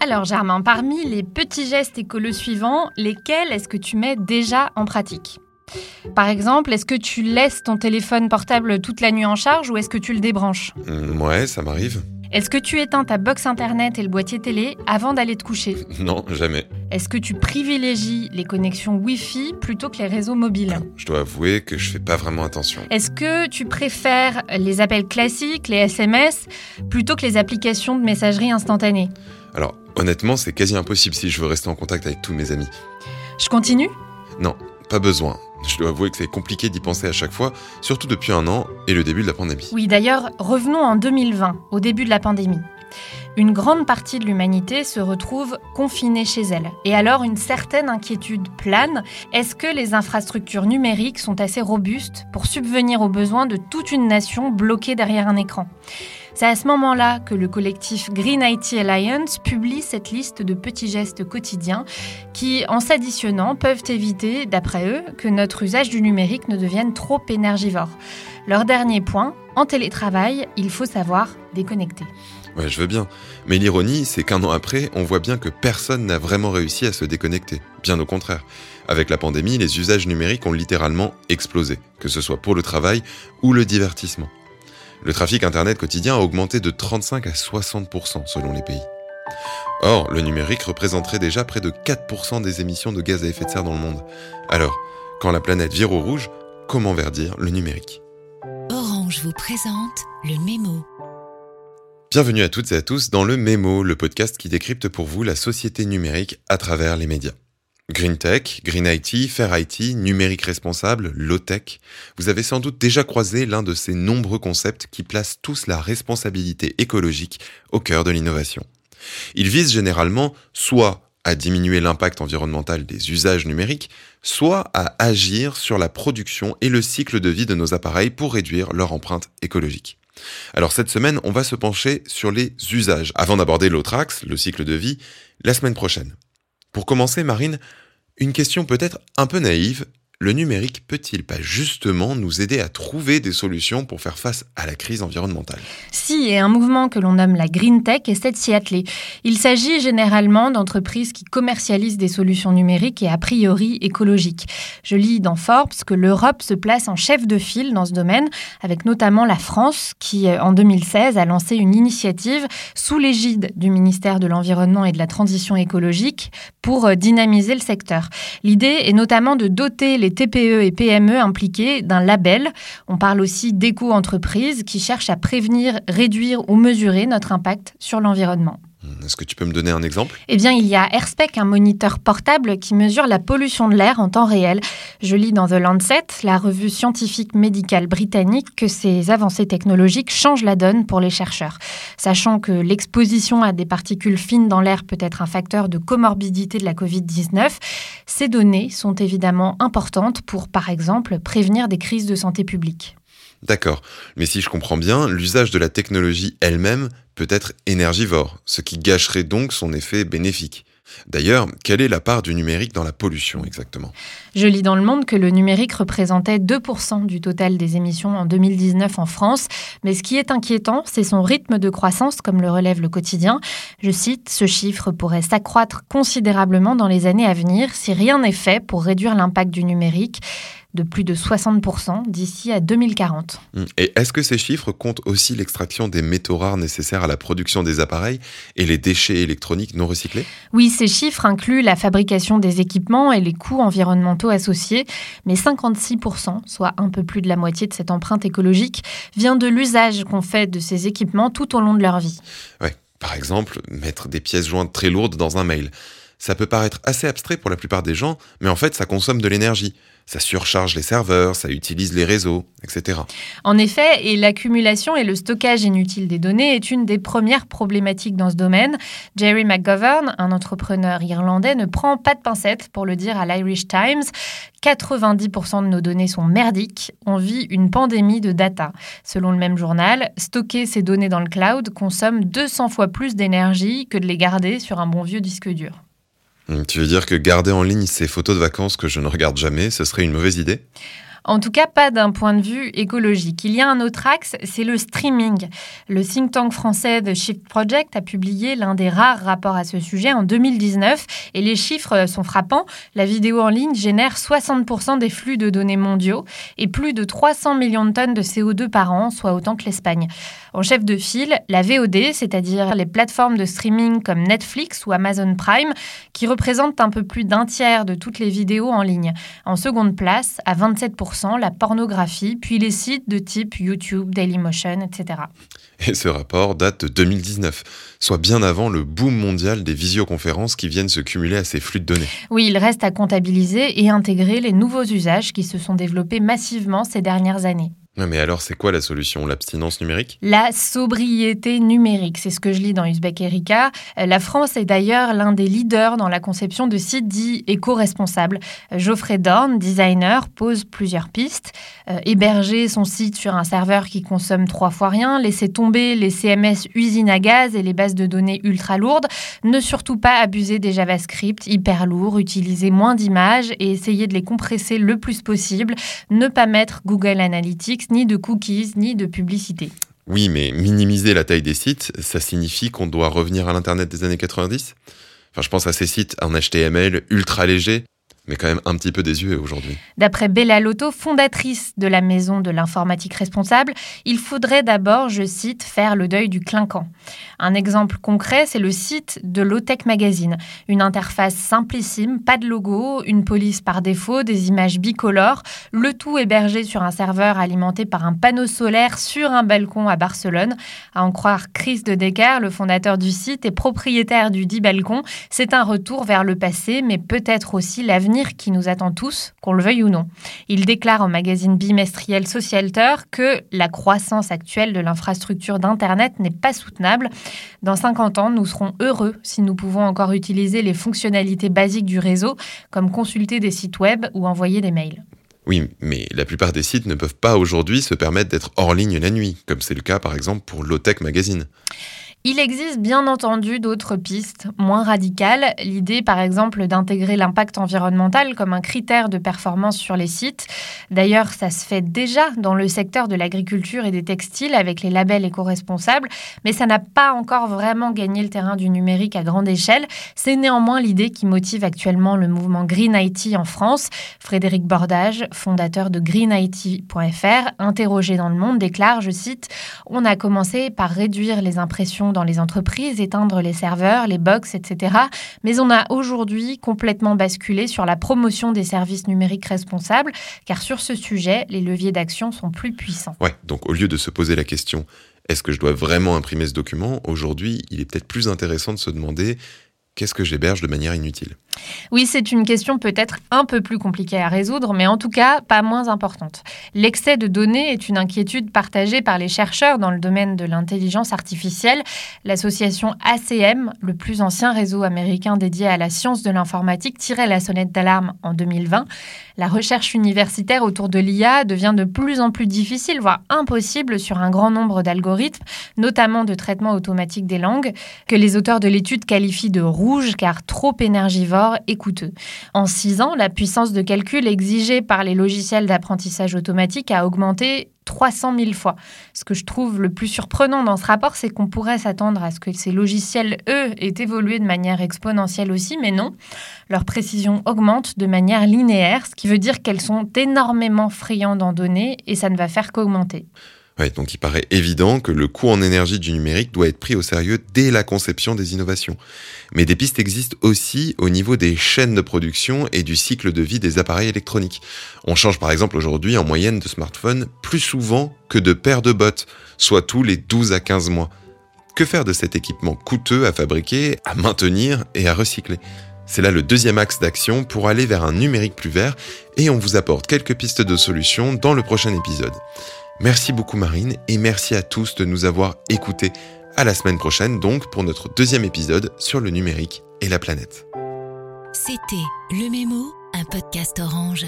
Alors Germain, parmi les petits gestes écolos suivants, lesquels est-ce que tu mets déjà en pratique? Par exemple, est-ce que tu laisses ton téléphone portable toute la nuit en charge ou est-ce que tu le débranches? Mm, Ouais, ça m'arrive. Est-ce que tu éteins ta box internet et le boîtier télé avant d'aller te coucher? Non, jamais. Est-ce que tu privilégies les connexions Wi-Fi plutôt que les réseaux mobiles? Je dois avouer que je fais pas vraiment attention. Est-ce que tu préfères les appels classiques, les SMS, plutôt que les applications de messagerie instantanée? Alors, honnêtement, c'est quasi impossible si je veux rester en contact avec tous mes amis. Je continue? Non, pas besoin. Je dois avouer que c'est compliqué d'y penser à chaque fois, surtout depuis un an et le début de la pandémie. Oui, d'ailleurs, revenons en 2020, au début de la pandémie. Une grande partie de l'humanité se retrouve confinée chez elle. Et alors, une certaine inquiétude plane. Est-ce que les infrastructures numériques sont assez robustes pour subvenir aux besoins de toute une nation bloquée derrière un écran? C'est à ce moment-là que le collectif Green IT Alliance publie cette liste de petits gestes quotidiens qui, en s'additionnant, peuvent éviter, d'après eux, que notre usage du numérique ne devienne trop énergivore. Leur dernier point, en télétravail, il faut savoir déconnecter. Ouais, je veux bien. Mais l'ironie, c'est qu'un an après, on voit bien que personne n'a vraiment réussi à se déconnecter. Bien au contraire. Avec la pandémie, les usages numériques ont littéralement explosé, que ce soit pour le travail ou le divertissement. Le trafic Internet quotidien a augmenté de 35 à 60% selon les pays. Or, le numérique représenterait déjà près de 4% des émissions de gaz à effet de serre dans le monde. Alors, quand la planète vire au rouge, comment verdir le numérique? Orange vous présente le mémo. Bienvenue à toutes et à tous dans le Mémo, le podcast qui décrypte pour vous la société numérique à travers les médias. Green Tech, Green IT, Fair IT, numérique responsable, low tech, vous avez sans doute déjà croisé l'un de ces nombreux concepts qui placent tous la responsabilité écologique au cœur de l'innovation. Ils visent généralement soit à diminuer l'impact environnemental des usages numériques, soit à agir sur la production et le cycle de vie de nos appareils pour réduire leur empreinte écologique. Alors cette semaine, on va se pencher sur les usages, avant d'aborder l'autre axe, le cycle de vie, la semaine prochaine. Pour commencer, Marine, une question peut-être un peu naïve. Le numérique peut-il pas justement nous aider à trouver des solutions pour faire face à la crise environnementale? Si, et un mouvement que l'on nomme la Green Tech essaie de s'y atteler. Il s'agit généralement d'entreprises qui commercialisent des solutions numériques et a priori écologiques. Je lis dans Forbes que l'Europe se place en chef de file dans ce domaine, avec notamment la France qui, en 2016, a lancé une initiative sous l'égide du ministère de l'Environnement et de la Transition écologique pour euh, dynamiser le secteur. L'idée est notamment de doter les TPE et PME impliquées d'un label. On parle aussi d'éco-entreprises qui cherchent à prévenir, réduire ou mesurer notre impact sur l'environnement. Est-ce que tu peux me donner un exemple? Eh bien, il y a AirSpec, un moniteur portable qui mesure la pollution de l'air en temps réel. Je lis dans The Lancet, la revue scientifique médicale britannique, que ces avancées technologiques changent la donne pour les chercheurs. Sachant que l'exposition à des particules fines dans l'air peut être un facteur de comorbidité de la Covid-19, ces données sont évidemment importantes pour, par exemple, prévenir des crises de santé publique. D'accord, mais si je comprends bien, l'usage de la technologie elle-même peut être énergivore, ce qui gâcherait donc son effet bénéfique. D'ailleurs, quelle est la part du numérique dans la pollution exactement? Je lis dans le monde que le numérique représentait 2% du total des émissions en 2019 en France, mais ce qui est inquiétant, c'est son rythme de croissance, comme le relève le quotidien. Je cite, ce chiffre pourrait s'accroître considérablement dans les années à venir si rien n'est fait pour réduire l'impact du numérique de plus de 60% d'ici à 2040. Et est-ce que ces chiffres comptent aussi l'extraction des métaux rares nécessaires à la production des appareils et les déchets électroniques non recyclés? Oui, ces chiffres incluent la fabrication des équipements et les coûts environnementaux associés, mais 56%, soit un peu plus de la moitié de cette empreinte écologique, vient de l'usage qu'on fait de ces équipements tout au long de leur vie. Ouais, par exemple, mettre des pièces jointes très lourdes dans un mail. Ça peut paraître assez abstrait pour la plupart des gens, mais en fait, ça consomme de l'énergie. Ça surcharge les serveurs, ça utilise les réseaux, etc. En effet, et l'accumulation et le stockage inutile des données est une des premières problématiques dans ce domaine. Jerry McGovern, un entrepreneur irlandais, ne prend pas de pincettes pour le dire à l'Irish Times. 90% de nos données sont merdiques. On vit une pandémie de data. Selon le même journal, stocker ces données dans le cloud consomme 200 fois plus d'énergie que de les garder sur un bon vieux disque dur. Tu veux dire que garder en ligne ces photos de vacances que je ne regarde jamais, ce serait une mauvaise idée? En tout cas, pas d'un point de vue écologique. Il y a un autre axe, c'est le streaming. Le think tank français The Shift Project a publié l'un des rares rapports à ce sujet en 2019 et les chiffres sont frappants. La vidéo en ligne génère 60% des flux de données mondiaux et plus de 300 millions de tonnes de CO2 par an, soit autant que l'Espagne. En chef de file, la VOD, c'est-à-dire les plateformes de streaming comme Netflix ou Amazon Prime, qui représentent un peu plus d'un tiers de toutes les vidéos en ligne. En seconde place, à 27%, la pornographie, puis les sites de type YouTube, Dailymotion, etc. Et ce rapport date de 2019, soit bien avant le boom mondial des visioconférences qui viennent se cumuler à ces flux de données. Oui, il reste à comptabiliser et intégrer les nouveaux usages qui se sont développés massivement ces dernières années. Mais alors, c'est quoi la solution? L'abstinence numérique? La sobriété numérique, c'est ce que je lis dans Uzbek Erika. Euh, la France est d'ailleurs l'un des leaders dans la conception de sites dits éco-responsables. Euh, Geoffrey Dorn, designer, pose plusieurs pistes. Euh, héberger son site sur un serveur qui consomme trois fois rien, laisser tomber les CMS usines à gaz et les bases de données ultra lourdes, ne surtout pas abuser des JavaScript hyper lourds, utiliser moins d'images et essayer de les compresser le plus possible, ne pas mettre Google Analytics ni de cookies, ni de publicité. Oui, mais minimiser la taille des sites, ça signifie qu'on doit revenir à l'Internet des années 90 Enfin, je pense à ces sites en HTML ultra légers mais quand même un petit peu désuet aujourd'hui. D'après Bella Lotto, fondatrice de la Maison de l'informatique responsable, il faudrait d'abord, je cite, faire le deuil du clinquant. Un exemple concret, c'est le site de Lotech Magazine. Une interface simplissime, pas de logo, une police par défaut, des images bicolores, le tout hébergé sur un serveur alimenté par un panneau solaire sur un balcon à Barcelone. À en croire Chris de Decker, le fondateur du site et propriétaire du dit balcon, c'est un retour vers le passé, mais peut-être aussi l'avenir qui nous attend tous, qu'on le veuille ou non. Il déclare au magazine bimestriel Socialter que la croissance actuelle de l'infrastructure d'Internet n'est pas soutenable. Dans 50 ans, nous serons heureux si nous pouvons encore utiliser les fonctionnalités basiques du réseau, comme consulter des sites web ou envoyer des mails. Oui, mais la plupart des sites ne peuvent pas aujourd'hui se permettre d'être hors ligne la nuit, comme c'est le cas par exemple pour Lotech Magazine. Il existe bien entendu d'autres pistes moins radicales. L'idée, par exemple, d'intégrer l'impact environnemental comme un critère de performance sur les sites. D'ailleurs, ça se fait déjà dans le secteur de l'agriculture et des textiles avec les labels éco-responsables, mais ça n'a pas encore vraiment gagné le terrain du numérique à grande échelle. C'est néanmoins l'idée qui motive actuellement le mouvement Green IT en France. Frédéric Bordage, fondateur de greenIT.fr, interrogé dans le monde, déclare, je cite, On a commencé par réduire les impressions dans les entreprises, éteindre les serveurs, les box, etc. Mais on a aujourd'hui complètement basculé sur la promotion des services numériques responsables, car sur ce sujet, les leviers d'action sont plus puissants. Ouais, donc au lieu de se poser la question est-ce que je dois vraiment imprimer ce document Aujourd'hui, il est peut-être plus intéressant de se demander qu'est-ce que j'héberge de manière inutile? Oui, c'est une question peut-être un peu plus compliquée à résoudre, mais en tout cas pas moins importante. L'excès de données est une inquiétude partagée par les chercheurs dans le domaine de l'intelligence artificielle. L'association ACM, le plus ancien réseau américain dédié à la science de l'informatique, tirait la sonnette d'alarme en 2020. La recherche universitaire autour de l'IA devient de plus en plus difficile, voire impossible sur un grand nombre d'algorithmes, notamment de traitement automatique des langues, que les auteurs de l'étude qualifient de car trop énergivore et coûteux. En six ans, la puissance de calcul exigée par les logiciels d'apprentissage automatique a augmenté 300 000 fois. Ce que je trouve le plus surprenant dans ce rapport, c'est qu'on pourrait s'attendre à ce que ces logiciels, eux, aient évolué de manière exponentielle aussi, mais non. Leur précision augmente de manière linéaire, ce qui veut dire qu'elles sont énormément friandes en données et ça ne va faire qu'augmenter donc il paraît évident que le coût en énergie du numérique doit être pris au sérieux dès la conception des innovations. Mais des pistes existent aussi au niveau des chaînes de production et du cycle de vie des appareils électroniques. On change par exemple aujourd'hui en moyenne de smartphone plus souvent que de paires de bottes, soit tous les 12 à 15 mois. Que faire de cet équipement coûteux à fabriquer, à maintenir et à recycler? C'est là le deuxième axe d'action pour aller vers un numérique plus vert et on vous apporte quelques pistes de solutions dans le prochain épisode. Merci beaucoup Marine et merci à tous de nous avoir écoutés. À la semaine prochaine donc pour notre deuxième épisode sur le numérique et la planète. C'était Le Mémo, un podcast orange.